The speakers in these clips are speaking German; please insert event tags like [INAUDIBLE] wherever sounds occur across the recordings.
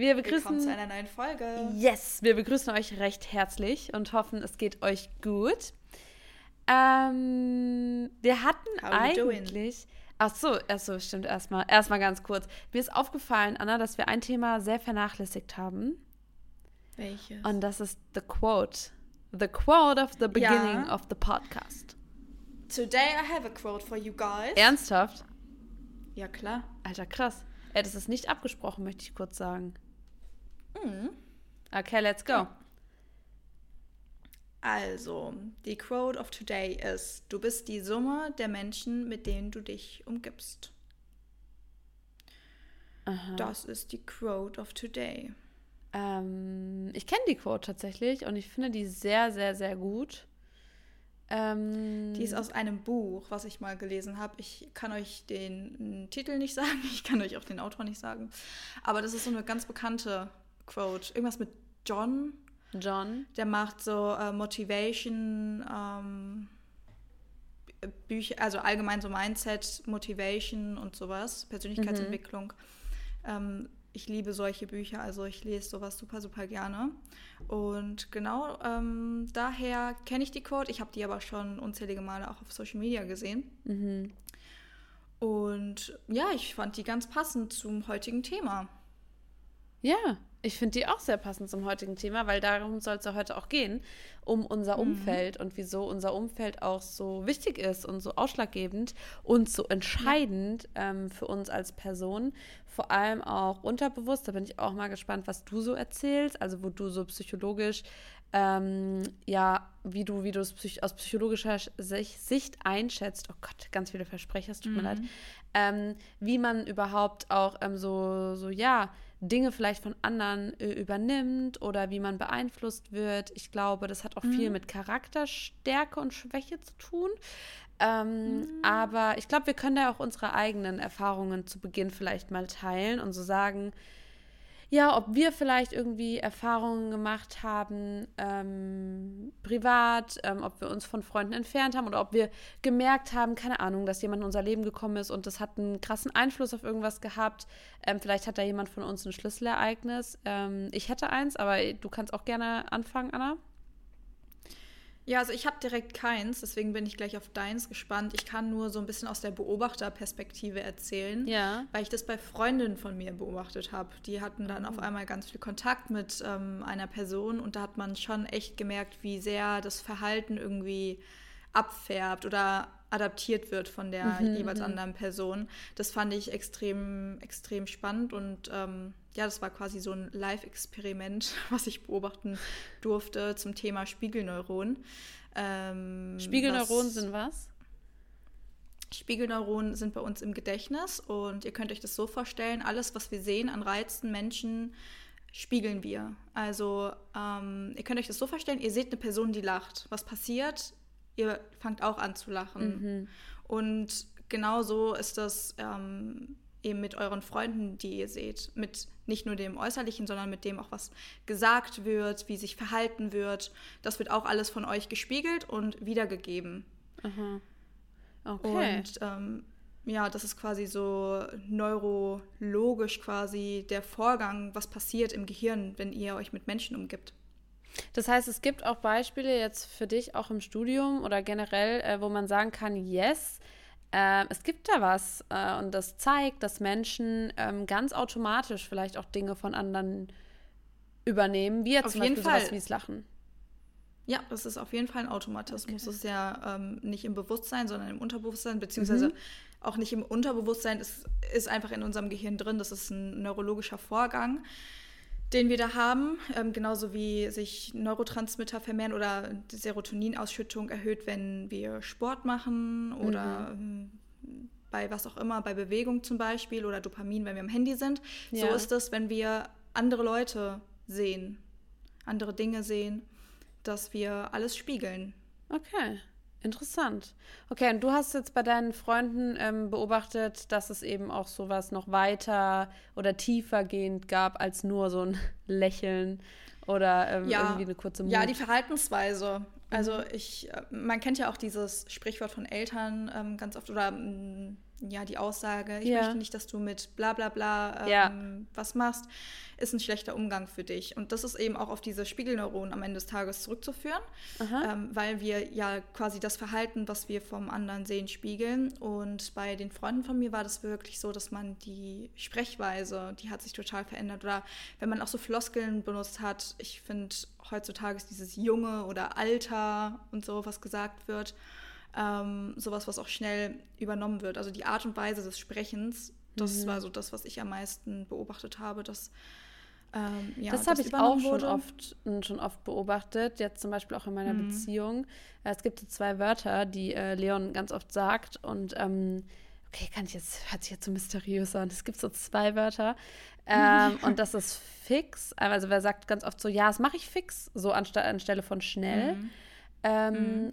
Wir begrüßen Willkommen zu einer neuen Folge. Yes, wir begrüßen euch recht herzlich und hoffen, es geht euch gut. Ähm, wir hatten eigentlich. Ach so, ach so, stimmt erstmal. Erstmal ganz kurz. Mir ist aufgefallen, Anna, dass wir ein Thema sehr vernachlässigt haben. Welches? Und das ist the quote. The quote of the beginning Ja. of the podcast. Today I have a quote for you guys. Ernsthaft? Ja, klar. Alter, krass. Ey, das ist nicht abgesprochen, möchte ich kurz sagen. Mhm. Okay, let's go. Also, die Quote of today ist: Du bist die Summe der Menschen, mit denen du dich umgibst. Aha. Das ist die Quote of today. Ähm, ich kenne die Quote tatsächlich und ich finde die sehr, sehr, sehr gut. Ähm, Die ist aus einem Buch, was ich mal gelesen habe. Ich kann euch den Titel nicht [LAUGHS] sagen, ich kann euch auch den Autor nicht sagen. Aber das ist so eine ganz bekannte Quote. Irgendwas mit John. John. Der macht so äh, Motivation, ähm, Bücher, also allgemein so Mindset, Motivation und sowas, Persönlichkeitsentwicklung. Ähm, ich liebe solche Bücher, also ich lese sowas super, super gerne. Und genau ähm, daher kenne ich die Quote. Ich habe die aber schon unzählige Male auch auf Social Media gesehen. Mhm. Und ja, ich fand die ganz passend zum heutigen Thema. Ja, ich finde die auch sehr passend zum heutigen Thema, weil darum soll es ja heute auch gehen, um unser Mhm. Umfeld und wieso unser Umfeld auch so wichtig ist und so ausschlaggebend und so entscheidend ähm, für uns als Person. Vor allem auch unterbewusst. Da bin ich auch mal gespannt, was du so erzählst, also wo du so psychologisch, ähm, ja, wie du, wie du es psych aus psychologischer Sich- Sicht einschätzt. Oh Gott, ganz viele Versprecher, es tut mir leid. Ähm, wie man überhaupt auch ähm, so, so, ja, Dinge vielleicht von anderen äh, übernimmt oder wie man beeinflusst wird. Ich glaube, das hat auch viel mit Charakterstärke und Schwäche zu tun. Ähm, Aber ich glaube, wir können da auch unsere eigenen Erfahrungen zu Beginn vielleicht mal teilen und so sagen, ja, ob wir vielleicht irgendwie Erfahrungen gemacht haben, ähm, privat, ähm, ob wir uns von Freunden entfernt haben oder ob wir gemerkt haben, keine Ahnung, dass jemand in unser Leben gekommen ist und das hat einen krassen Einfluss auf irgendwas gehabt. Ähm, vielleicht hat da jemand von uns ein Schlüsselereignis. Ähm, ich hätte eins, aber du kannst auch gerne anfangen, Anna. Ja, also ich habe direkt keins, deswegen bin ich gleich auf deins gespannt. Ich kann nur so ein bisschen aus der Beobachterperspektive erzählen, Ja. weil ich das bei Freundinnen von mir beobachtet habe. Die hatten dann Mhm. auf einmal ganz viel Kontakt mit ähm, einer Person und da hat man schon echt gemerkt, wie sehr das Verhalten irgendwie abfärbt oder adaptiert wird von der Mhm, jeweils anderen Person. Das fand ich extrem, extrem spannend und ähm, ja, das war quasi so ein Live-Experiment, [LAUGHS] was ich beobachten durfte zum Thema Spiegelneuron. Ähm, Spiegelneuronen sind was? Spiegelneuronen sind bei uns im Gedächtnis und ihr könnt euch das so vorstellen, alles, was wir sehen an Reizen, Menschen, spiegeln wir. Also ähm, ihr könnt euch das so vorstellen, ihr seht eine Person, die lacht. Was passiert? Ihr fangt auch an zu lachen. Und genau so ist das ähm, eben mit euren Freunden, die ihr seht. Mit nicht nur dem Äußerlichen, sondern mit dem auch, was gesagt wird, wie sich verhalten wird. Das wird auch alles von euch gespiegelt und wiedergegeben. Aha. Okay. Und ähm, ja, das ist quasi so neurologisch quasi der Vorgang, was passiert im Gehirn, wenn ihr euch mit Menschen umgibt. Das heißt, es gibt auch Beispiele jetzt für dich auch im Studium oder generell, äh, wo man sagen kann, yes, äh, es gibt da was äh, und das zeigt, dass Menschen ähm, ganz automatisch vielleicht auch Dinge von anderen übernehmen, wie jetzt Auf zum jeden Beispiel sowas Fall. wie das Lachen. Ja, das ist auf jeden Fall ein Automatismus. Das ist ja ähm, nicht im Bewusstsein, sondern im Unterbewusstsein, beziehungsweise Mhm. auch nicht im Unterbewusstsein, es ist einfach in unserem Gehirn drin. Das ist ein neurologischer Vorgang, den wir da haben. Ähm, genauso wie sich Neurotransmitter vermehren oder die Serotoninausschüttung erhöht, wenn wir Sport machen oder ähm, bei was auch immer, bei Bewegung zum Beispiel oder Dopamin, wenn wir am Handy sind. So Ja. ist es, wenn wir andere Leute sehen, andere Dinge sehen, dass wir alles spiegeln. Okay, interessant. Okay, und du hast jetzt bei deinen Freunden ähm, beobachtet, dass es eben auch sowas noch weiter oder tiefergehend gab als nur so ein [LAUGHS] Lächeln oder ähm, irgendwie eine kurze Mut. Ja, die Verhaltensweise. Also ich, äh, man kennt ja auch dieses Sprichwort von Eltern ähm, ganz oft oder mm, ja, die Aussage, ich Ja. möchte nicht, dass du mit bla bla bla ähm, Ja. was machst, ist ein schlechter Umgang für dich. Und das ist eben auch auf diese Spiegelneuronen am Ende des Tages zurückzuführen, ähm, weil wir ja quasi das Verhalten, was wir vom anderen sehen, spiegeln. Und bei den Freunden von mir war das wirklich so, dass man die Sprechweise, die hat sich total verändert. Oder wenn man auch so Floskeln benutzt hat, ich finde, heutzutage ist dieses Junge oder Alter und so, was gesagt wird, ähm, sowas, was auch schnell übernommen wird. Also die Art und Weise des Sprechens, das Mhm. war so das, was ich am meisten beobachtet habe, dass ähm, ja, das habe ich auch schon oft, schon oft beobachtet, jetzt zum Beispiel auch in meiner Mhm. Beziehung. Äh, Es gibt so zwei Wörter, die äh, Leon ganz oft sagt und ähm, okay, kann ich jetzt, hört sich jetzt so mysteriös an. Es gibt so zwei Wörter ähm, [LAUGHS] und das ist fix. Also wer sagt ganz oft so, ja, das mache ich fix, so anstelle von schnell. Mhm. Ähm, Mhm.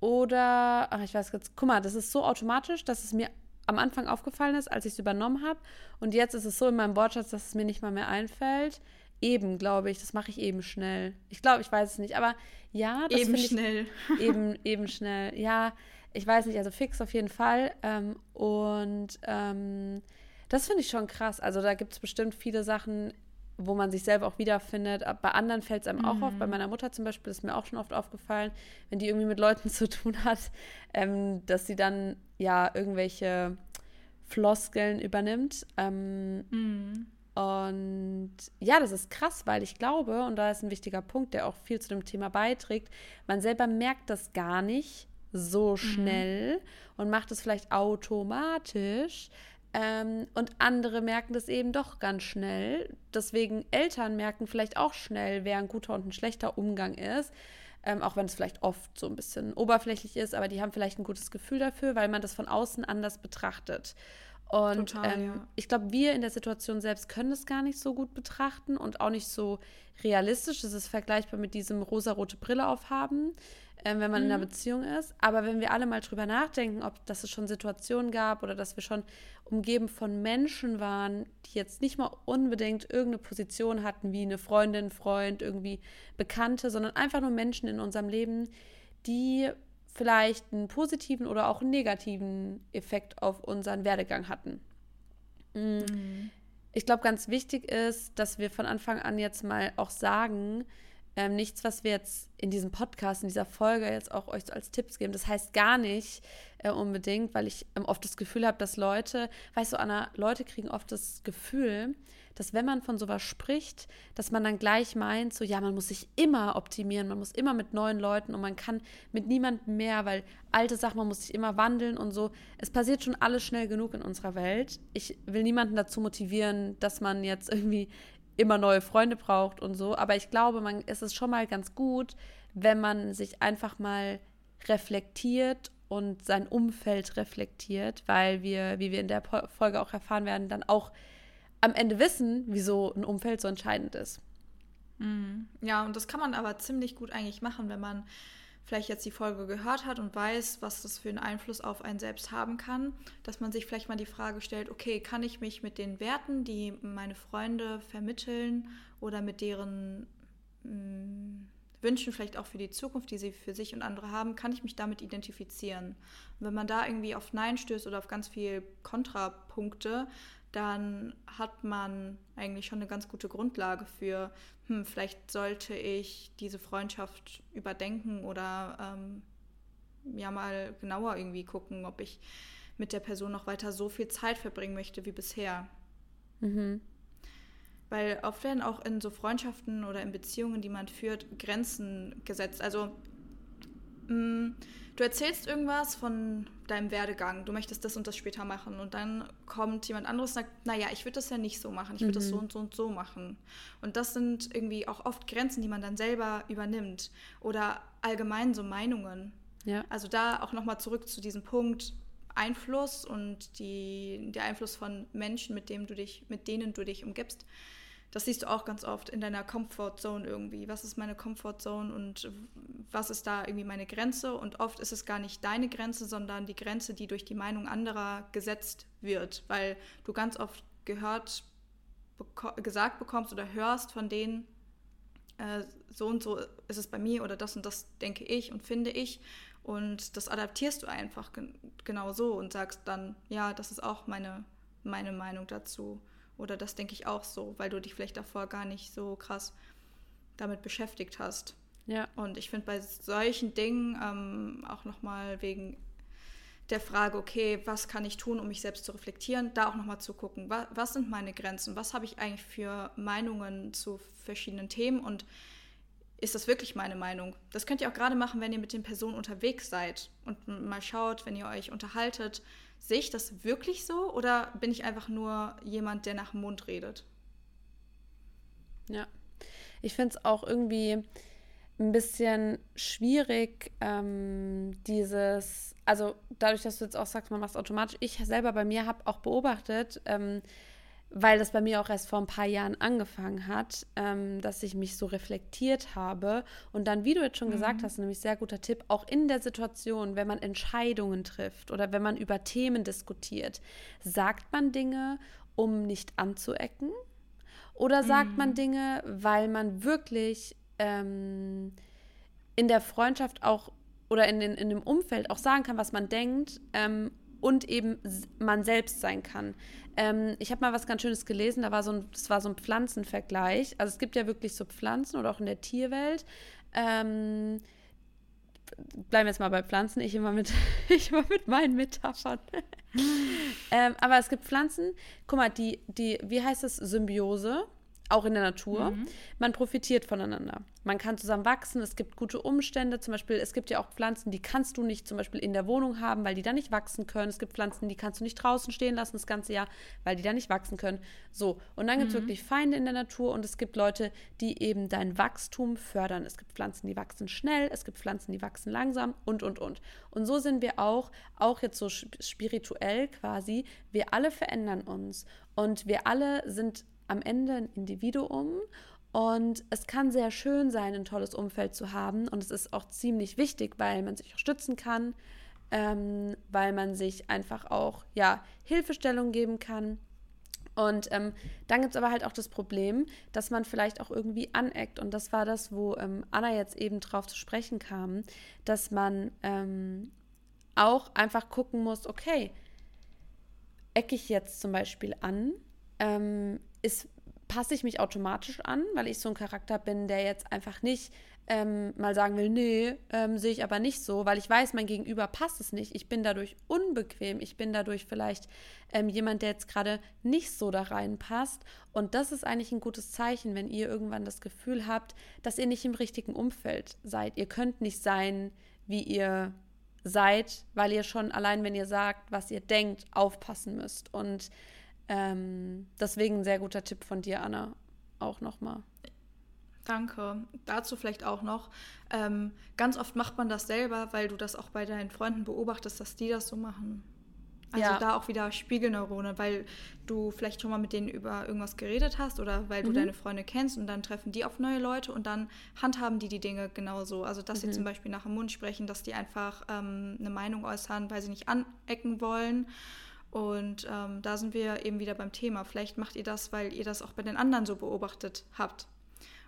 Oder, ach, ich weiß jetzt, guck mal, das ist so automatisch, dass es mir am Anfang aufgefallen ist, als ich es übernommen habe. Und jetzt ist es so in meinem Wortschatz, dass es mir nicht mal mehr einfällt. Eben, glaube ich, das mache ich eben schnell. Ich glaube, ich weiß es nicht, aber ja, das Eben ich schnell. [LAUGHS] eben, eben schnell. Ja, ich weiß nicht, also fix auf jeden Fall. Ähm, und ähm, das finde ich schon krass. Also da gibt es bestimmt viele Sachen, wo man sich selber auch wiederfindet. Bei anderen fällt es einem auch auf. Bei Mhm. meiner Mutter zum Beispiel ist mir auch schon oft aufgefallen, wenn die irgendwie mit Leuten [LAUGHS] zu tun hat, ähm, dass sie dann ja irgendwelche Floskeln übernimmt. Ähm, Mhm. und ja, das ist krass, weil ich glaube, und da ist ein wichtiger Punkt, der auch viel zu dem Thema beiträgt, man selber merkt das gar nicht so schnell und macht es vielleicht automatisch. Ähm, und andere merken das eben doch ganz schnell. Deswegen Eltern merken vielleicht auch schnell, wer ein guter und ein schlechter Umgang ist. Ähm, auch wenn es vielleicht oft so ein bisschen oberflächlich ist, aber die haben vielleicht ein gutes Gefühl dafür, weil man das von außen anders betrachtet. Und Total, ähm, ja. ich glaube, wir in der Situation selbst können das gar nicht so gut betrachten und auch nicht so realistisch. Das ist vergleichbar mit diesem rosarote Brille aufhaben, ähm, wenn man in einer Beziehung ist. Aber wenn wir alle mal drüber nachdenken, ob dass es schon Situationen gab oder dass wir schon umgeben von Menschen waren, die jetzt nicht mal unbedingt irgendeine Position hatten, wie eine Freundin, Freund, irgendwie Bekannte, sondern einfach nur Menschen in unserem Leben, die vielleicht einen positiven oder auch einen negativen Effekt auf unseren Werdegang hatten. Mm. Ich glaube, ganz wichtig ist, dass wir von Anfang an jetzt mal auch sagen, ähm, nichts, was wir jetzt in diesem Podcast, in dieser Folge jetzt auch euch so als Tipps geben. Das heißt gar nicht äh, unbedingt, weil ich ähm, oft das Gefühl habe, dass Leute, weißt du, Anna, Leute kriegen oft das Gefühl, dass wenn man von sowas spricht, dass man dann gleich meint, so ja, man muss sich immer optimieren, man muss immer mit neuen Leuten und man kann mit niemandem mehr, weil alte Sachen, man muss sich immer wandeln und so. Es passiert schon alles schnell genug in unserer Welt. Ich will niemanden dazu motivieren, dass man jetzt irgendwie immer neue Freunde braucht und so, aber ich glaube, man, es ist schon mal ganz gut, wenn man sich einfach mal reflektiert und sein Umfeld reflektiert, weil wir, wie wir in der Folge auch erfahren werden, dann auch am Ende wissen, wieso ein Umfeld so entscheidend ist. Mhm. Ja, und das kann man aber ziemlich gut eigentlich machen, wenn man vielleicht jetzt die Folge gehört hat und weiß, was das für einen Einfluss auf einen selbst haben kann, dass man sich vielleicht mal die Frage stellt, okay, kann ich mich mit den Werten, die meine Freunde vermitteln oder mit deren mh, Wünschen vielleicht auch für die Zukunft, die sie für sich und andere haben, kann ich mich damit identifizieren. Und wenn man da irgendwie auf Nein stößt oder auf ganz viel Kontrapunkte, dann hat man eigentlich schon eine ganz gute Grundlage für, hm, vielleicht sollte ich diese Freundschaft überdenken oder ähm, ja mal genauer irgendwie gucken, ob ich mit der Person noch weiter so viel Zeit verbringen möchte wie bisher. Mhm. Weil oft werden auch in so Freundschaften oder in Beziehungen, die man führt, Grenzen gesetzt. Also mh, du erzählst irgendwas von deinem Werdegang, du möchtest das und das später machen und dann kommt jemand anderes und sagt, naja, ich würde das ja nicht so machen, ich würde das so und so und so machen. Und das sind irgendwie auch oft Grenzen, die man dann selber übernimmt oder allgemein so Meinungen. Ja. Also da auch nochmal zurück zu diesem Punkt Einfluss und die, der Einfluss von Menschen, mit, dem du dich, mit denen du dich umgibst. Das siehst du auch ganz oft in deiner Comfortzone irgendwie. Was ist meine Comfortzone und was ist da irgendwie meine Grenze? Und oft ist es gar nicht deine Grenze, sondern die Grenze, die durch die Meinung anderer gesetzt wird, weil du ganz oft gehört, beko gesagt bekommst oder hörst von denen, äh, so und so ist es bei mir oder das und das denke ich und finde ich. Und das adaptierst du einfach gen genau so und sagst dann, ja, das ist auch meine, meine Meinung dazu. Oder das denke ich auch so, weil du dich vielleicht davor gar nicht so krass damit beschäftigt hast. Ja. Und ich finde bei solchen Dingen ähm, auch nochmal wegen der Frage, okay, was kann ich tun, um mich selbst zu reflektieren, da auch nochmal zu gucken, was, was sind meine Grenzen, was habe ich eigentlich für Meinungen zu verschiedenen Themen und ist das wirklich meine Meinung? Das könnt ihr auch gerade machen, wenn ihr mit den Personen unterwegs seid und mal schaut, wenn ihr euch unterhaltet, sehe ich das wirklich so oder bin ich einfach nur jemand, der nach dem Mund redet? Ja, ich finde es auch irgendwie ein bisschen schwierig, ähm, dieses, also dadurch, dass du jetzt auch sagst, man macht es automatisch. Ich selber bei mir habe auch beobachtet, ähm, weil das bei mir auch erst vor ein paar Jahren angefangen hat, ähm, dass ich mich so reflektiert habe. Und dann, wie du jetzt schon mhm. gesagt hast, nämlich sehr guter Tipp, auch in der Situation, wenn man Entscheidungen trifft oder wenn man über Themen diskutiert, sagt man Dinge, um nicht anzuecken? Oder sagt mhm. man Dinge, weil man wirklich ähm, in der Freundschaft auch oder in, den, in dem Umfeld auch sagen kann, was man denkt ähm, und eben man selbst sein kann. Ähm, ich habe mal was ganz Schönes gelesen, da war so ein, das war so ein Pflanzenvergleich. Also es gibt ja wirklich so Pflanzen oder auch in der Tierwelt. Ähm, bleiben wir jetzt mal bei Pflanzen, ich immer mit, [LAUGHS] ich immer mit meinen Metaphern. [LAUGHS] ähm, aber es gibt Pflanzen, guck mal, die, die, wie heißt es, Symbiose? Auch in der Natur. Mhm. Man profitiert voneinander. Man kann zusammen wachsen, es gibt gute Umstände. Zum Beispiel, es gibt ja auch Pflanzen, die kannst du nicht zum Beispiel in der Wohnung haben, weil die da nicht wachsen können. Es gibt Pflanzen, die kannst du nicht draußen stehen lassen das ganze Jahr, weil die da nicht wachsen können. So, und dann gibt es mhm. wirklich Feinde in der Natur und es gibt Leute, die eben dein Wachstum fördern. Es gibt Pflanzen, die wachsen schnell, es gibt Pflanzen, die wachsen langsam und, und, und. Und so sind wir auch, auch jetzt so spirituell quasi, wir alle verändern uns und wir alle sind am Ende ein Individuum und es kann sehr schön sein, ein tolles Umfeld zu haben und es ist auch ziemlich wichtig, weil man sich auch stützen kann, ähm, weil man sich einfach auch ja Hilfestellung geben kann. Und ähm, dann gibt es aber halt auch das Problem, dass man vielleicht auch irgendwie aneckt. Und das war das, wo ähm, Anna jetzt eben drauf zu sprechen kam, dass man ähm, auch einfach gucken muss, okay, ecke ich jetzt zum Beispiel an? Ist, passe ich mich automatisch an, weil ich so ein Charakter bin, der jetzt einfach nicht ähm, mal sagen will, nee, ähm, sehe ich aber nicht so, weil ich weiß, mein Gegenüber passt es nicht. Ich bin dadurch unbequem. Ich bin dadurch vielleicht ähm, jemand, der jetzt gerade nicht so da reinpasst. Und das ist eigentlich ein gutes Zeichen, wenn ihr irgendwann das Gefühl habt, dass ihr nicht im richtigen Umfeld seid. Ihr könnt nicht sein, wie ihr seid, weil ihr schon allein, wenn ihr sagt, was ihr denkt, aufpassen müsst. Und ähm, deswegen ein sehr guter Tipp von dir, Anna, auch nochmal. Danke. Dazu vielleicht auch noch. Ähm, ganz oft macht man das selber, weil du das auch bei deinen Freunden beobachtest, dass die das so machen. Also ja. da auch wieder Spiegelneurone, weil du vielleicht schon mal mit denen über irgendwas geredet hast oder weil du mhm. deine Freunde kennst und dann treffen die auf neue Leute und dann handhaben die die Dinge genauso. Also dass mhm. sie zum Beispiel nach dem Mund sprechen, dass die einfach ähm, eine Meinung äußern, weil sie nicht anecken wollen und ähm, da sind wir eben wieder beim Thema. Vielleicht macht ihr das, weil ihr das auch bei den anderen so beobachtet habt.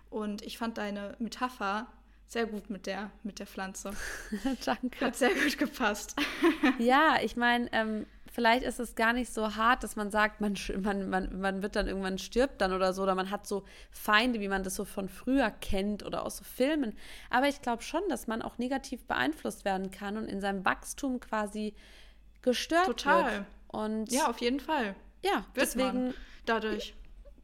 Und ich fand deine Metapher sehr gut mit der, mit der Pflanze. [LAUGHS] Danke. Hat sehr gut gepasst. [LAUGHS] ja, ich meine, ähm, vielleicht ist es gar nicht so hart, dass man sagt, man, man, man, man wird dann irgendwann stirbt dann oder so, oder man hat so Feinde, wie man das so von früher kennt oder aus so Filmen. Aber ich glaube schon, dass man auch negativ beeinflusst werden kann und in seinem Wachstum quasi gestört Total. wird. Und ja, auf jeden Fall. Ja, Wird deswegen man dadurch.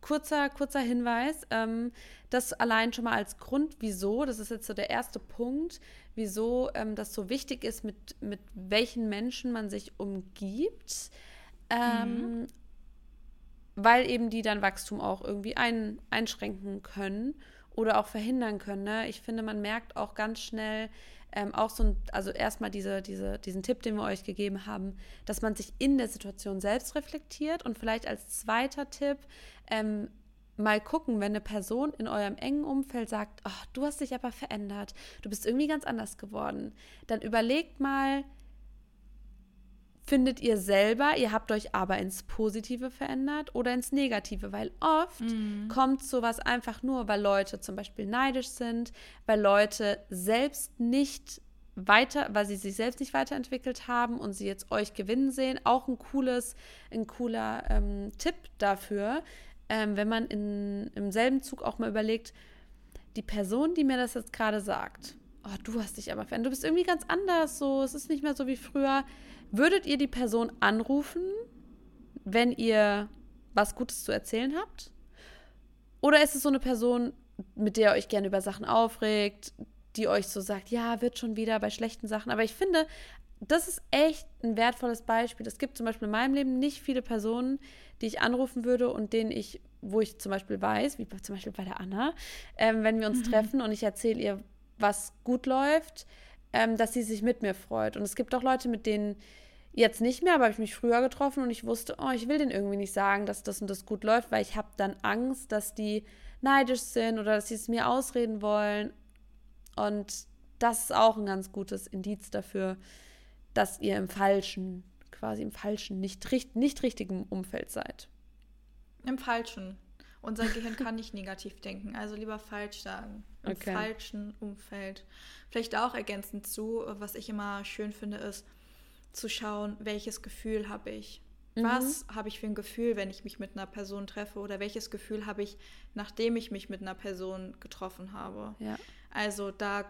Kurzer, kurzer Hinweis, ähm, das allein schon mal als Grund, wieso, das ist jetzt so der erste Punkt, wieso ähm, das so wichtig ist, mit, mit welchen Menschen man sich umgibt, ähm, mhm. weil eben die dann Wachstum auch irgendwie ein, einschränken können oder auch verhindern können. Ne? Ich finde, man merkt auch ganz schnell, ähm, auch so ein, also erstmal diese, diese, diesen Tipp, den wir euch gegeben haben, dass man sich in der Situation selbst reflektiert und vielleicht als zweiter Tipp ähm, mal gucken, wenn eine Person in eurem engen Umfeld sagt, oh, du hast dich aber verändert, du bist irgendwie ganz anders geworden, dann überlegt mal, findet ihr selber, ihr habt euch aber ins Positive verändert oder ins Negative, weil oft mhm. kommt sowas einfach nur, weil Leute zum Beispiel neidisch sind, weil Leute selbst nicht weiter, weil sie sich selbst nicht weiterentwickelt haben und sie jetzt euch gewinnen sehen. Auch ein cooles, ein cooler ähm, Tipp dafür, ähm, wenn man in, im selben Zug auch mal überlegt, die Person, die mir das jetzt gerade sagt, oh, du hast dich aber verändert, du bist irgendwie ganz anders, so, es ist nicht mehr so wie früher. Würdet ihr die Person anrufen, wenn ihr was Gutes zu erzählen habt? Oder ist es so eine Person, mit der ihr euch gerne über Sachen aufregt, die euch so sagt, ja, wird schon wieder bei schlechten Sachen. Aber ich finde, das ist echt ein wertvolles Beispiel. Es gibt zum Beispiel in meinem Leben nicht viele Personen, die ich anrufen würde und denen ich, wo ich zum Beispiel weiß, wie zum Beispiel bei der Anna, ähm, wenn wir uns mhm. treffen und ich erzähle ihr, was gut läuft, ähm, dass sie sich mit mir freut. Und es gibt auch Leute, mit denen jetzt nicht mehr, aber habe ich mich früher getroffen und ich wusste, oh, ich will denen irgendwie nicht sagen, dass das und das gut läuft, weil ich habe dann Angst, dass die neidisch sind oder dass sie es mir ausreden wollen. Und das ist auch ein ganz gutes Indiz dafür, dass ihr im falschen, quasi im falschen, nicht, nicht richtigen Umfeld seid. Im falschen. Unser Gehirn kann nicht negativ denken, also lieber falsch sagen. Im okay. falschen Umfeld. Vielleicht auch ergänzend zu, was ich immer schön finde, ist zu schauen, welches Gefühl habe ich. Mhm. Was habe ich für ein Gefühl, wenn ich mich mit einer Person treffe? Oder welches Gefühl habe ich, nachdem ich mich mit einer Person getroffen habe? Ja. Also da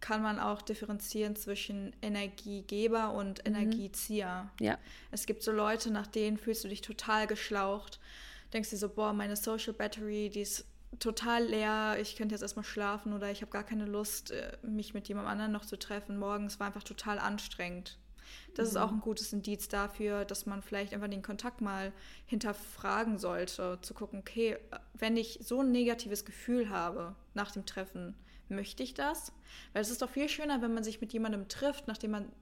kann man auch differenzieren zwischen Energiegeber und mhm. Energiezieher. Ja. Es gibt so Leute, nach denen fühlst du dich total geschlaucht. Denkst dir so, boah, meine Social Battery, die ist total leer, ich könnte jetzt erstmal schlafen oder ich habe gar keine Lust, äh, mich mit jemand anderem noch zu treffen. Morgens war einfach total anstrengend. Das mhm. ist auch ein gutes Indiz dafür, dass man vielleicht einfach den Kontakt mal hinterfragen sollte, zu gucken, okay, wenn ich so ein negatives Gefühl habe nach dem Treffen, möchte ich das? Weil es ist doch viel schöner, wenn man sich mit jemandem trifft, nachdem man,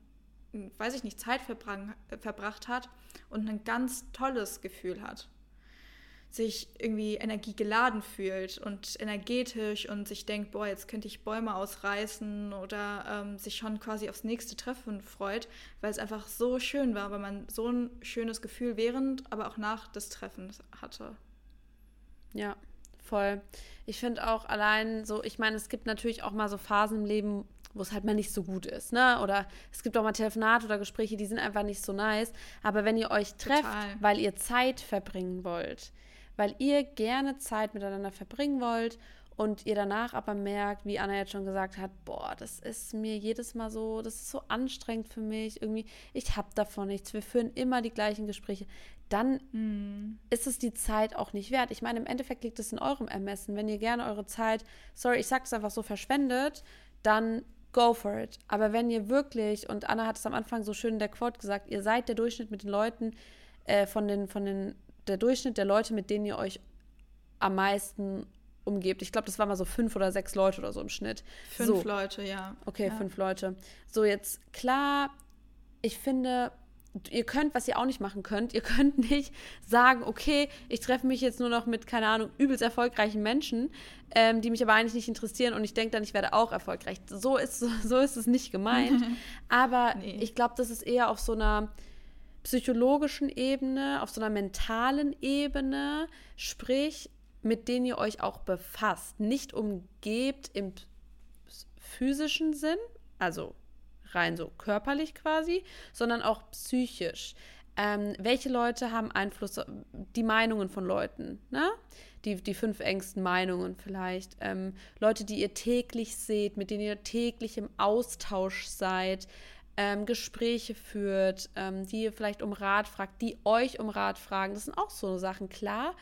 weiß ich nicht, Zeit verbracht hat und ein ganz tolles Gefühl hat sich irgendwie energiegeladen fühlt und energetisch und sich denkt, boah, jetzt könnte ich Bäume ausreißen oder ähm, sich schon quasi aufs nächste Treffen freut, weil es einfach so schön war, weil man so ein schönes Gefühl während, aber auch nach des Treffens hatte. Ja, voll. Ich finde auch allein so, ich meine, es gibt natürlich auch mal so Phasen im Leben, wo es halt mal nicht so gut ist, ne? Oder es gibt auch mal Telefonate oder Gespräche, die sind einfach nicht so nice. Aber wenn ihr euch trefft, Total. weil ihr Zeit verbringen wollt, weil ihr gerne Zeit miteinander verbringen wollt und ihr danach aber merkt, wie Anna jetzt schon gesagt hat, boah, das ist mir jedes Mal so, das ist so anstrengend für mich, irgendwie, ich habe davon nichts, wir führen immer die gleichen Gespräche, dann mm. ist es die Zeit auch nicht wert. Ich meine, im Endeffekt liegt es in eurem Ermessen. Wenn ihr gerne eure Zeit, sorry, ich sage es einfach so, verschwendet, dann go for it. Aber wenn ihr wirklich, und Anna hat es am Anfang so schön in der Quote gesagt, ihr seid der Durchschnitt mit den Leuten, äh, von, den, von den der Durchschnitt der Leute, mit denen ihr euch am meisten umgebt. Ich glaube, das waren mal so fünf oder sechs Leute oder so im Schnitt. Fünf so. Leute, ja. Okay, ja. fünf Leute. So, jetzt klar, ich finde, ihr könnt, was ihr auch nicht machen könnt, ihr [LAUGHS] könnt nicht sagen, okay, ich treffe mich jetzt nur noch mit, keine Ahnung, übelst erfolgreichen Menschen, ähm, die mich aber eigentlich nicht interessieren und ich denke dann, ich werde auch erfolgreich. So ist, [LAUGHS] so ist es nicht gemeint. [LAUGHS] aber nee. ich glaube, das ist eher auf so einer psychologischen Ebene, auf so einer mentalen Ebene, sprich, mit denen ihr euch auch befasst. Nicht umgebt im physischen Sinn, also rein so körperlich quasi, sondern auch psychisch. Ähm, welche Leute haben Einfluss, die Meinungen von Leuten, ne? Die, die fünf engsten Meinungen vielleicht. Ähm, Leute, die ihr täglich seht, mit denen ihr täglich im Austausch seid ähm, Gespräche führt, ähm, die ihr vielleicht um Rat fragt, die euch um Rat fragen. Das sind auch so Sachen, klar.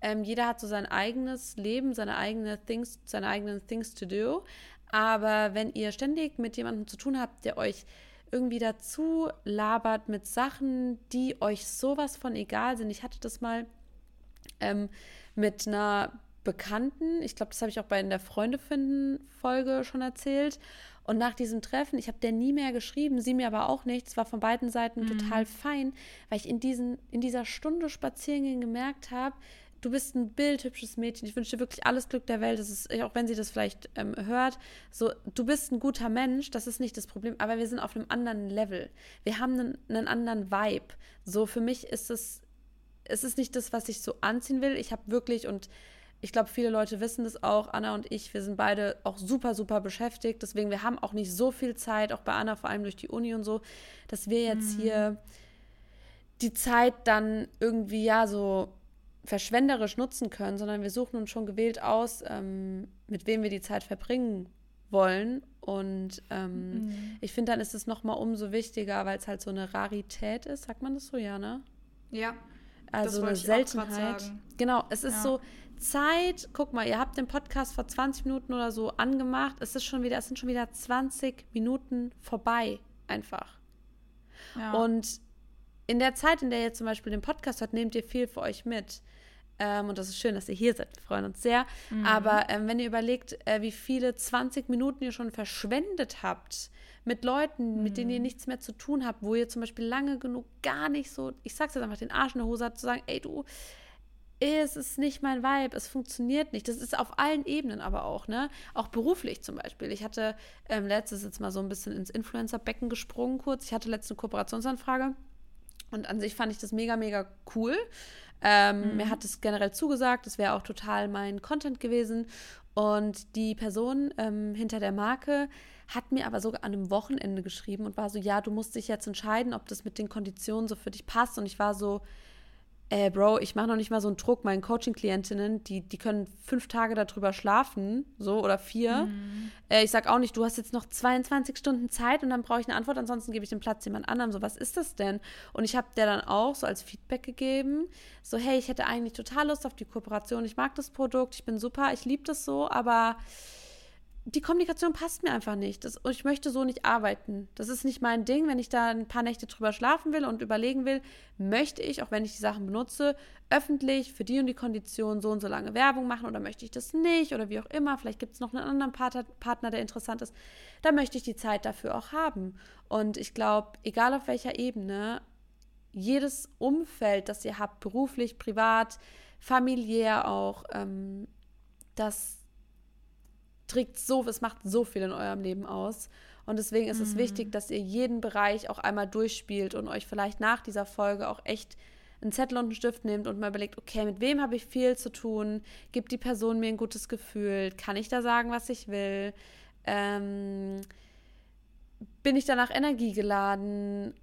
Ähm, jeder hat so sein eigenes Leben, seine eigene Things, seine eigenen Things to do. Aber wenn ihr ständig mit jemandem zu tun habt, der euch irgendwie dazu labert mit Sachen, die euch sowas von egal sind. Ich hatte das mal ähm, mit einer Bekannten, ich glaube, das habe ich auch bei in der Freunde finden Folge schon erzählt. Und nach diesem Treffen, ich habe der nie mehr geschrieben, sie mir aber auch nicht. Es war von beiden Seiten mhm. total fein, weil ich in, diesen, in dieser Stunde Spazierengehen gemerkt habe, du bist ein bildhübsches Mädchen. Ich wünsche dir wirklich alles Glück der Welt. Das ist, auch wenn sie das vielleicht ähm, hört, so, du bist ein guter Mensch, das ist nicht das Problem, aber wir sind auf einem anderen Level. Wir haben einen, einen anderen Vibe. So, für mich ist es, es ist nicht das, was ich so anziehen will. Ich habe wirklich und ich glaube, viele Leute wissen das auch. Anna und ich, wir sind beide auch super, super beschäftigt. Deswegen, wir haben auch nicht so viel Zeit, auch bei Anna, vor allem durch die Uni und so, dass wir jetzt mhm. hier die Zeit dann irgendwie ja so verschwenderisch nutzen können, sondern wir suchen uns schon gewählt aus, ähm, mit wem wir die Zeit verbringen wollen. Und ähm, mhm. ich finde, dann ist es nochmal umso wichtiger, weil es halt so eine Rarität ist. Sagt man das so, ja, ne? Ja. Also eine Seltenheit. Genau, es ist ja. so Zeit. Guck mal, ihr habt den Podcast vor 20 Minuten oder so angemacht. Es ist schon wieder, es sind schon wieder 20 Minuten vorbei, einfach. Ja. Und in der Zeit, in der ihr zum Beispiel den Podcast hört, nehmt ihr viel für euch mit. Ähm, und das ist schön, dass ihr hier seid. Wir freuen uns sehr. Mhm. Aber ähm, wenn ihr überlegt, äh, wie viele 20 Minuten ihr schon verschwendet habt mit Leuten, mhm. mit denen ihr mhm. nichts mehr zu tun habt, wo ihr zum Beispiel lange genug gar nicht so, ich sag's jetzt einfach, den Arsch in der Hose habt, zu sagen, ey, du, es ist nicht mein Vibe, es funktioniert nicht. Das ist auf allen Ebenen aber auch, ne? Auch beruflich zum Beispiel. Ich hatte ähm, letztes jetzt mal so ein bisschen ins Influencer-Becken gesprungen kurz. Ich hatte letzte Kooperationsanfrage und an sich fand ich das mega, mega cool. Ähm, mhm. Mir hat es generell zugesagt, das wäre auch total mein Content gewesen. Und die Person ähm, hinter der Marke hat mir aber sogar an einem Wochenende geschrieben und war so, ja, du musst dich jetzt entscheiden, ob das mit den Konditionen so für dich passt. Und ich war so, äh, Bro, ich mache noch nicht mal so einen Druck. Meinen Coaching-Klientinnen, die, die können fünf Tage darüber schlafen, so oder vier. Mhm. Äh, ich sag auch nicht, du hast jetzt noch 22 Stunden Zeit und dann brauche ich eine Antwort, ansonsten gebe ich den Platz jemand anderem. So, was ist das denn? Und ich habe der dann auch so als Feedback gegeben, so, hey, ich hätte eigentlich total Lust auf die Kooperation. Ich mag das Produkt, ich bin super, ich liebe das so, aber die Kommunikation passt mir einfach nicht. Das, ich möchte so nicht arbeiten. Das ist nicht mein Ding. Wenn ich da ein paar Nächte drüber schlafen will und überlegen will, möchte ich, auch wenn ich die Sachen benutze, öffentlich für die und die Kondition so und so lange Werbung machen oder möchte ich das nicht oder wie auch immer. Vielleicht gibt es noch einen anderen Partner, der interessant ist. Da möchte ich die Zeit dafür auch haben. Und ich glaube, egal auf welcher Ebene, jedes Umfeld, das ihr habt, beruflich, privat, familiär auch, ähm, das trägt so, es macht so viel in eurem Leben aus. Und deswegen ist mhm. es wichtig, dass ihr jeden Bereich auch einmal durchspielt und euch vielleicht nach dieser Folge auch echt einen Zettel und einen Stift nehmt und mal überlegt, okay, mit wem habe ich viel zu tun? Gibt die Person mir ein gutes Gefühl? Kann ich da sagen, was ich will? Ähm, bin ich danach energiegeladen?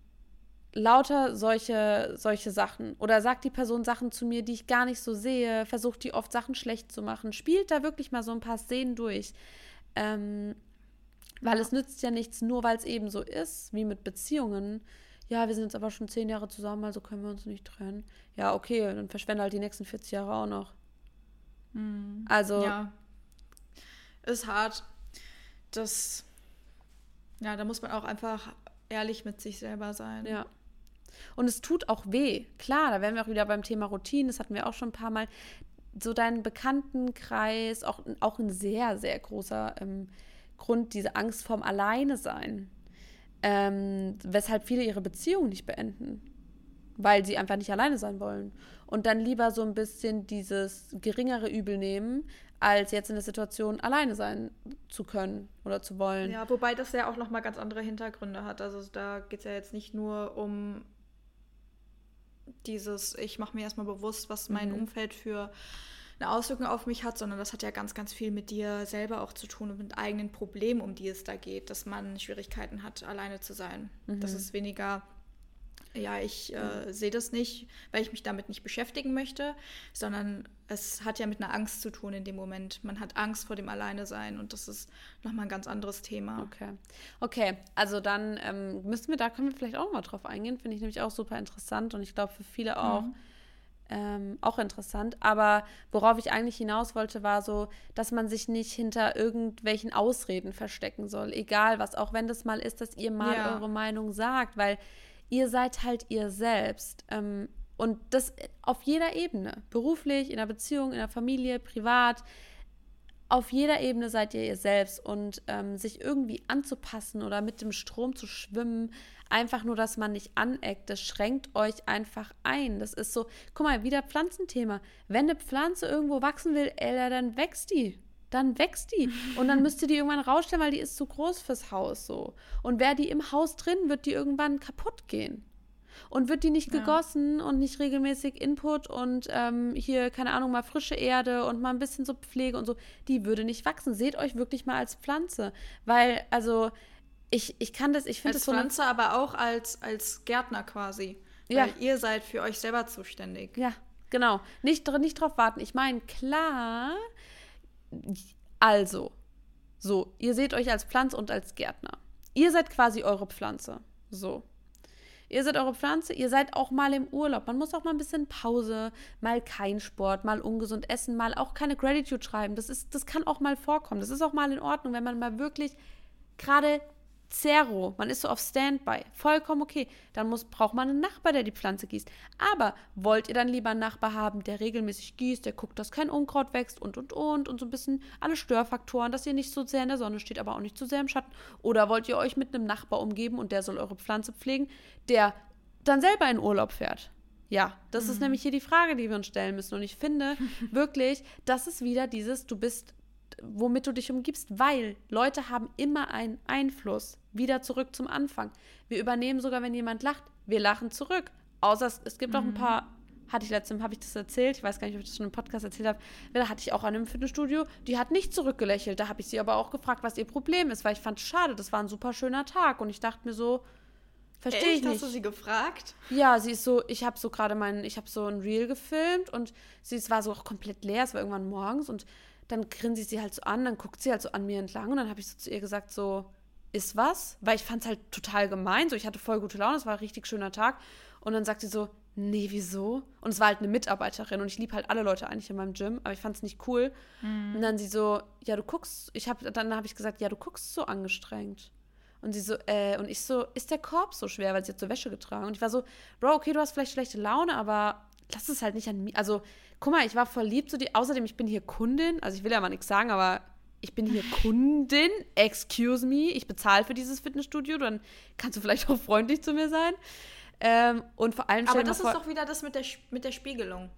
Lauter solche, solche Sachen. Oder sagt die Person Sachen zu mir, die ich gar nicht so sehe, versucht die oft Sachen schlecht zu machen. Spielt da wirklich mal so ein paar Szenen durch. Ähm, weil es nützt ja nichts, nur weil es eben so ist, wie mit Beziehungen. Ja, wir sind jetzt aber schon zehn Jahre zusammen, also können wir uns nicht trennen. Ja, okay, dann verschwende halt die nächsten 40 Jahre auch noch. Mhm. Also. Ja. Ist hart. Das. Ja, da muss man auch einfach ehrlich mit sich selber sein. Ja. Und es tut auch weh. Klar, da wären wir auch wieder beim Thema Routine, das hatten wir auch schon ein paar Mal. So deinen Bekanntenkreis, auch, auch ein sehr, sehr großer ähm, Grund, diese Angst vorm Alleine sein. Ähm, weshalb viele ihre Beziehung nicht beenden. Weil sie einfach nicht alleine sein wollen. Und dann lieber so ein bisschen dieses geringere Übel nehmen, als jetzt in der Situation alleine sein zu können oder zu wollen. Ja, wobei das ja auch nochmal ganz andere Hintergründe hat. Also da geht es ja jetzt nicht nur um dieses, ich mache mir erstmal bewusst, was mein mhm. Umfeld für eine Auswirkung auf mich hat, sondern das hat ja ganz, ganz viel mit dir selber auch zu tun und mit eigenen Problemen, um die es da geht, dass man Schwierigkeiten hat, alleine zu sein. Mhm. Das ist weniger ja, ich äh, sehe das nicht, weil ich mich damit nicht beschäftigen möchte, sondern es hat ja mit einer Angst zu tun in dem Moment. Man hat Angst vor dem Alleine-Sein und das ist nochmal ein ganz anderes Thema. Okay. Okay, also dann ähm, müssen wir, da können wir vielleicht auch mal drauf eingehen, finde ich nämlich auch super interessant und ich glaube für viele auch. Mhm. Ähm, auch interessant. Aber worauf ich eigentlich hinaus wollte, war so, dass man sich nicht hinter irgendwelchen Ausreden verstecken soll. Egal was, auch wenn das mal ist, dass ihr mal ja. eure Meinung sagt, weil ihr seid halt ihr selbst. Ähm, und das auf jeder Ebene. Beruflich, in der Beziehung, in der Familie, privat. Auf jeder Ebene seid ihr ihr selbst. Und ähm, sich irgendwie anzupassen oder mit dem Strom zu schwimmen, einfach nur, dass man nicht aneckt, das schränkt euch einfach ein. Das ist so, guck mal, wieder Pflanzenthema. Wenn eine Pflanze irgendwo wachsen will, ey, dann wächst die dann wächst die. Und dann müsst ihr die irgendwann rausstellen, weil die ist zu groß fürs Haus so. Und wäre die im Haus drin, wird die irgendwann kaputt gehen. Und wird die nicht gegossen ja. und nicht regelmäßig Input und ähm, hier, keine Ahnung, mal frische Erde und mal ein bisschen so Pflege und so, die würde nicht wachsen. Seht euch wirklich mal als Pflanze. Weil, also, ich, ich kann das, ich finde das so. Als Pflanze, aber auch als, als Gärtner quasi. Ja. Weil ihr seid für euch selber zuständig. Ja, genau. Nicht, nicht drauf warten. Ich meine, klar, also, so, ihr seht euch als Pflanze und als Gärtner. Ihr seid quasi eure Pflanze. So. Ihr seid eure Pflanze, ihr seid auch mal im Urlaub. Man muss auch mal ein bisschen Pause, mal kein Sport, mal ungesund essen, mal auch keine Gratitude schreiben. Das, ist, das kann auch mal vorkommen. Das ist auch mal in Ordnung, wenn man mal wirklich gerade Zero, man ist so auf Standby, vollkommen okay. Dann muss, braucht man einen Nachbar, der die Pflanze gießt. Aber wollt ihr dann lieber einen Nachbar haben, der regelmäßig gießt, der guckt, dass kein Unkraut wächst und und und und so ein bisschen alle Störfaktoren, dass ihr nicht so sehr in der Sonne steht, aber auch nicht zu sehr im Schatten? Oder wollt ihr euch mit einem Nachbar umgeben und der soll eure Pflanze pflegen, der dann selber in Urlaub fährt? Ja, das mhm. ist nämlich hier die Frage, die wir uns stellen müssen. Und ich finde [LAUGHS] wirklich, das ist wieder dieses, du bist womit du dich umgibst, weil Leute haben immer einen Einfluss. Wieder zurück zum Anfang. Wir übernehmen sogar, wenn jemand lacht, wir lachen zurück. Außer es, es gibt mhm. auch ein paar, hatte ich letztens, habe ich das erzählt, ich weiß gar nicht, ob ich das schon im Podcast erzählt habe, da hatte ich auch eine im Fitnessstudio, die hat nicht zurückgelächelt. Da habe ich sie aber auch gefragt, was ihr Problem ist, weil ich fand es schade, das war ein super schöner Tag und ich dachte mir so, Verstehe ich nicht. Hast du sie gefragt? Ja, sie ist so, ich habe so gerade meinen, ich habe so ein Reel gefilmt und sie es war so auch komplett leer, es war irgendwann morgens und dann grinse ich sie halt so an, dann guckt sie halt so an mir entlang und dann habe ich so zu ihr gesagt, so, ist was? Weil ich fand es halt total gemein, so, ich hatte voll gute Laune, es war ein richtig schöner Tag und dann sagt sie so, nee, wieso? Und es war halt eine Mitarbeiterin und ich liebe halt alle Leute eigentlich in meinem Gym, aber ich fand es nicht cool. Mhm. Und dann sie so, ja, du guckst, ich habe, dann habe ich gesagt, ja, du guckst so angestrengt. Und sie so, äh, und ich so, ist der Korb so schwer, weil sie hat so Wäsche getragen? Und ich war so, Bro, okay, du hast vielleicht schlechte Laune, aber lass es halt nicht an mir. Also, guck mal, ich war voll lieb zu dir. Außerdem, ich bin hier Kundin. Also, ich will ja mal nichts sagen, aber ich bin hier [LAUGHS] Kundin. Excuse me. Ich bezahle für dieses Fitnessstudio. Dann kannst du vielleicht auch freundlich zu mir sein. Ähm, und vor allem. Aber das ist doch wieder das mit der, mit der Spiegelung.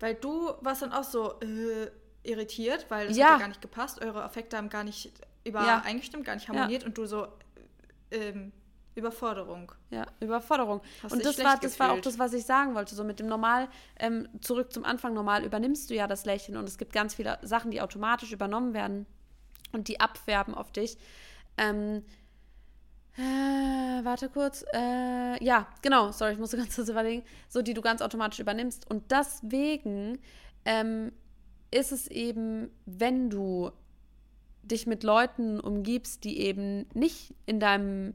Weil du warst dann auch so äh, irritiert, weil das ja. hat gar nicht gepasst. Eure Affekte haben gar nicht übereingestimmt, ja. gar nicht harmoniert. Ja. Und du so. Ähm, Überforderung. Ja, Überforderung. Hast und das war, das war auch das, was ich sagen wollte. So mit dem Normal, ähm, zurück zum Anfang, normal übernimmst du ja das Lächeln und es gibt ganz viele Sachen, die automatisch übernommen werden und die abfärben auf dich. Ähm, äh, warte kurz. Äh, ja, genau, sorry, ich musste [LAUGHS] ganz kurz überlegen. So, die du ganz automatisch übernimmst. Und deswegen ähm, ist es eben, wenn du dich mit Leuten umgibst, die eben nicht in deinem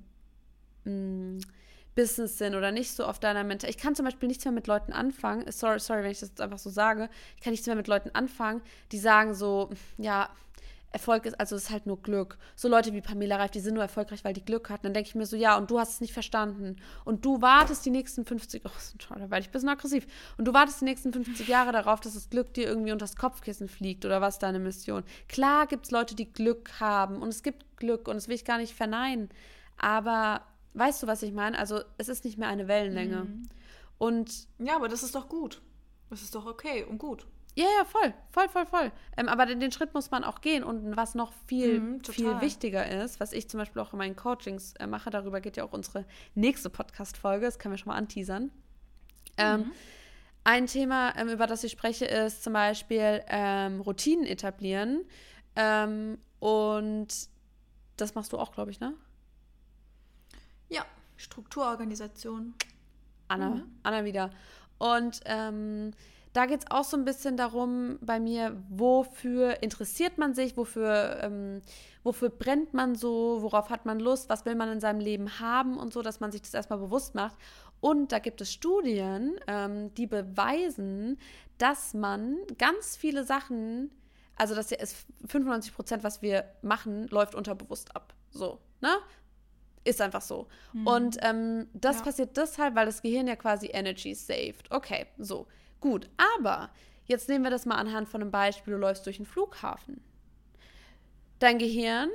Business sind oder nicht so auf deiner Mental. Ich kann zum Beispiel nichts mehr mit Leuten anfangen. Sorry, sorry, wenn ich das jetzt einfach so sage. Ich kann nichts mehr mit Leuten anfangen, die sagen so, ja, Erfolg ist, also ist halt nur Glück. So Leute wie Pamela Reif, die sind nur erfolgreich, weil die Glück hatten. Dann denke ich mir so, ja, und du hast es nicht verstanden. Und du wartest die nächsten 50, oh, da werde ich ein bisschen aggressiv. Und du wartest die nächsten 50 Jahre darauf, dass das Glück dir irgendwie unter das Kopfkissen fliegt oder was deine Mission. Klar gibt es Leute, die Glück haben und es gibt Glück und das will ich gar nicht verneinen. Aber Weißt du, was ich meine? Also es ist nicht mehr eine Wellenlänge. Mhm. Und ja, aber das ist doch gut. Das ist doch okay und gut. Ja, ja, voll, voll, voll, voll. Ähm, aber den, den, Schritt muss man auch gehen. Und was noch viel, mhm, viel wichtiger ist, was ich zum Beispiel auch in meinen Coachings äh, mache, darüber geht ja auch unsere nächste Podcast-Folge, das können wir schon mal anteasern. Ähm, mhm. ein Thema, ähm, über das ich spreche, ist zum Beispiel ähm, Routinen etablieren. Ähm, und das machst du auch, glaube ich, ne? Strukturorganisation. Anna, mhm. Anna wieder. Und ähm, da geht es auch so ein bisschen darum bei mir, wofür interessiert man sich, wofür, ähm, wofür brennt man so, worauf hat man Lust, was will man in seinem Leben haben und so, dass man sich das erstmal bewusst macht. Und da gibt es Studien, ähm, die beweisen, dass man ganz viele Sachen, also dass ja 95 Prozent, was wir machen, läuft unterbewusst ab. So, ne? Ist einfach so. Mhm. Und ähm, das ja. passiert deshalb, weil das Gehirn ja quasi Energy saved. Okay, so. Gut. Aber jetzt nehmen wir das mal anhand von einem Beispiel. Du läufst durch einen Flughafen. Dein Gehirn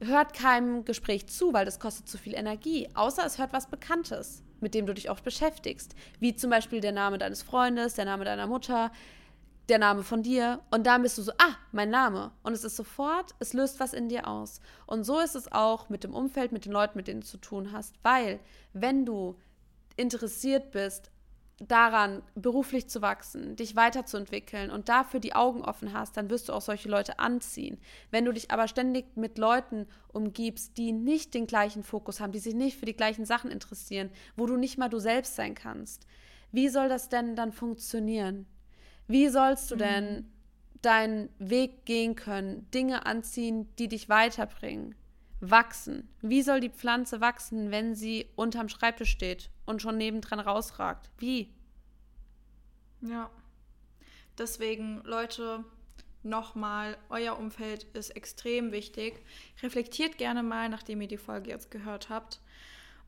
hört keinem Gespräch zu, weil das kostet zu viel Energie. Außer es hört was Bekanntes, mit dem du dich oft beschäftigst. Wie zum Beispiel der Name deines Freundes, der Name deiner Mutter. Der Name von dir und dann bist du so, ah, mein Name. Und es ist sofort, es löst was in dir aus. Und so ist es auch mit dem Umfeld, mit den Leuten, mit denen du zu tun hast. Weil, wenn du interessiert bist, daran beruflich zu wachsen, dich weiterzuentwickeln und dafür die Augen offen hast, dann wirst du auch solche Leute anziehen. Wenn du dich aber ständig mit Leuten umgibst, die nicht den gleichen Fokus haben, die sich nicht für die gleichen Sachen interessieren, wo du nicht mal du selbst sein kannst, wie soll das denn dann funktionieren? Wie sollst du denn mhm. deinen Weg gehen können, Dinge anziehen, die dich weiterbringen? Wachsen. Wie soll die Pflanze wachsen, wenn sie unterm Schreibtisch steht und schon nebendran rausragt? Wie? Ja. Deswegen, Leute, nochmal, euer Umfeld ist extrem wichtig. Reflektiert gerne mal, nachdem ihr die Folge jetzt gehört habt.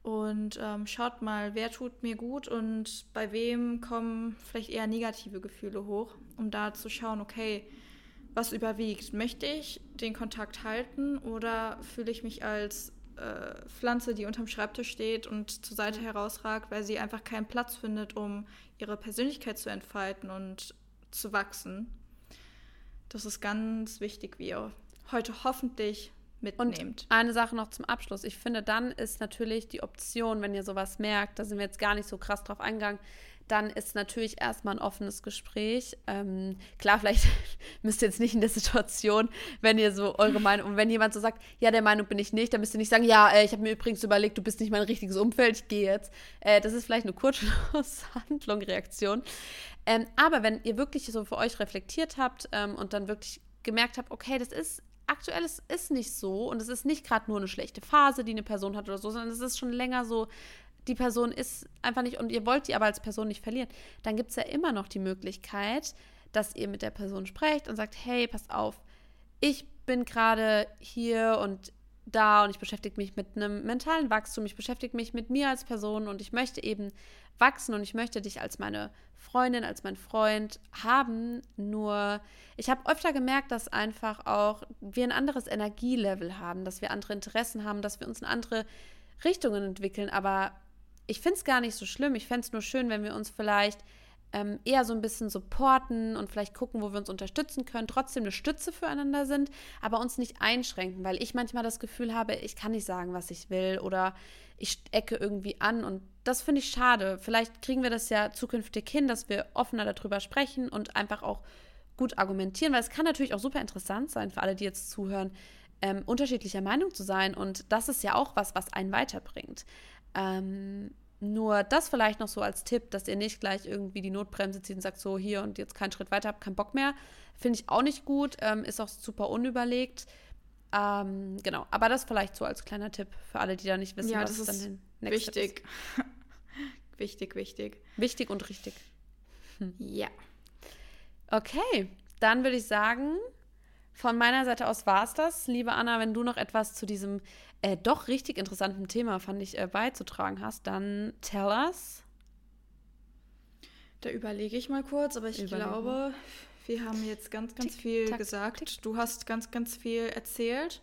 Und ähm, schaut mal, wer tut mir gut und bei wem kommen vielleicht eher negative Gefühle hoch, um da zu schauen, okay, was überwiegt? Möchte ich den Kontakt halten oder fühle ich mich als äh, Pflanze, die unterm Schreibtisch steht und zur Seite herausragt, weil sie einfach keinen Platz findet, um ihre Persönlichkeit zu entfalten und zu wachsen? Das ist ganz wichtig, wie ihr heute hoffentlich mitnehmt. Und eine Sache noch zum Abschluss. Ich finde, dann ist natürlich die Option, wenn ihr sowas merkt, da sind wir jetzt gar nicht so krass drauf eingegangen, dann ist natürlich erstmal ein offenes Gespräch. Ähm, klar, [LAUGHS] vielleicht müsst ihr jetzt nicht in der Situation, wenn ihr so eure Meinung, und wenn jemand so sagt, ja, der Meinung bin ich nicht, dann müsst ihr nicht sagen, ja, äh, ich habe mir übrigens überlegt, du bist nicht mein richtiges Umfeld, ich gehe jetzt. Äh, das ist vielleicht eine Kurzschlusshandlung, [LAUGHS] Reaktion. Ähm, aber wenn ihr wirklich so für euch reflektiert habt ähm, und dann wirklich gemerkt habt, okay, das ist aktuell ist, ist nicht so und es ist nicht gerade nur eine schlechte Phase, die eine Person hat oder so, sondern es ist schon länger so, die Person ist einfach nicht und ihr wollt die aber als Person nicht verlieren, dann gibt es ja immer noch die Möglichkeit, dass ihr mit der Person sprecht und sagt, hey, pass auf, ich bin gerade hier und da und ich beschäftige mich mit einem mentalen Wachstum, ich beschäftige mich mit mir als Person und ich möchte eben wachsen und ich möchte dich als meine Freundin, als mein Freund haben. Nur ich habe öfter gemerkt, dass einfach auch wir ein anderes Energielevel haben, dass wir andere Interessen haben, dass wir uns in andere Richtungen entwickeln. Aber ich finde es gar nicht so schlimm. Ich fände es nur schön, wenn wir uns vielleicht ähm, eher so ein bisschen supporten und vielleicht gucken, wo wir uns unterstützen können, trotzdem eine Stütze füreinander sind, aber uns nicht einschränken, weil ich manchmal das Gefühl habe, ich kann nicht sagen, was ich will oder ich ecke irgendwie an und das finde ich schade. Vielleicht kriegen wir das ja zukünftig hin, dass wir offener darüber sprechen und einfach auch gut argumentieren, weil es kann natürlich auch super interessant sein für alle, die jetzt zuhören, ähm, unterschiedlicher Meinung zu sein und das ist ja auch was, was einen weiterbringt. Ähm, nur das vielleicht noch so als Tipp, dass ihr nicht gleich irgendwie die Notbremse zieht und sagt, so hier und jetzt keinen Schritt weiter, hab keinen Bock mehr. Finde ich auch nicht gut, ähm, ist auch super unüberlegt. Ähm, genau, aber das vielleicht so als kleiner Tipp für alle, die da nicht wissen, ja, was das dann den Next wichtig. ist. [LAUGHS] wichtig, wichtig. Wichtig und richtig. Hm. Ja. Okay, dann würde ich sagen, von meiner Seite aus war es das. Liebe Anna, wenn du noch etwas zu diesem äh, doch richtig interessanten Thema, fand ich, äh, beizutragen hast, dann tell us. Da überlege ich mal kurz, aber ich Überlegen. glaube, wir haben jetzt ganz, ganz tick, viel tack, gesagt. Tick. Du hast ganz, ganz viel erzählt.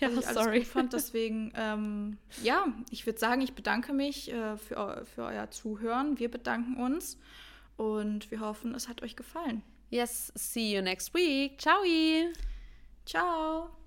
Ja, was ich sorry. alles gut fand. Deswegen, ähm, ja, ich würde sagen, ich bedanke mich äh, für, für euer Zuhören. Wir bedanken uns und wir hoffen, es hat euch gefallen. Yes, see you next week. Ciao. Ciao.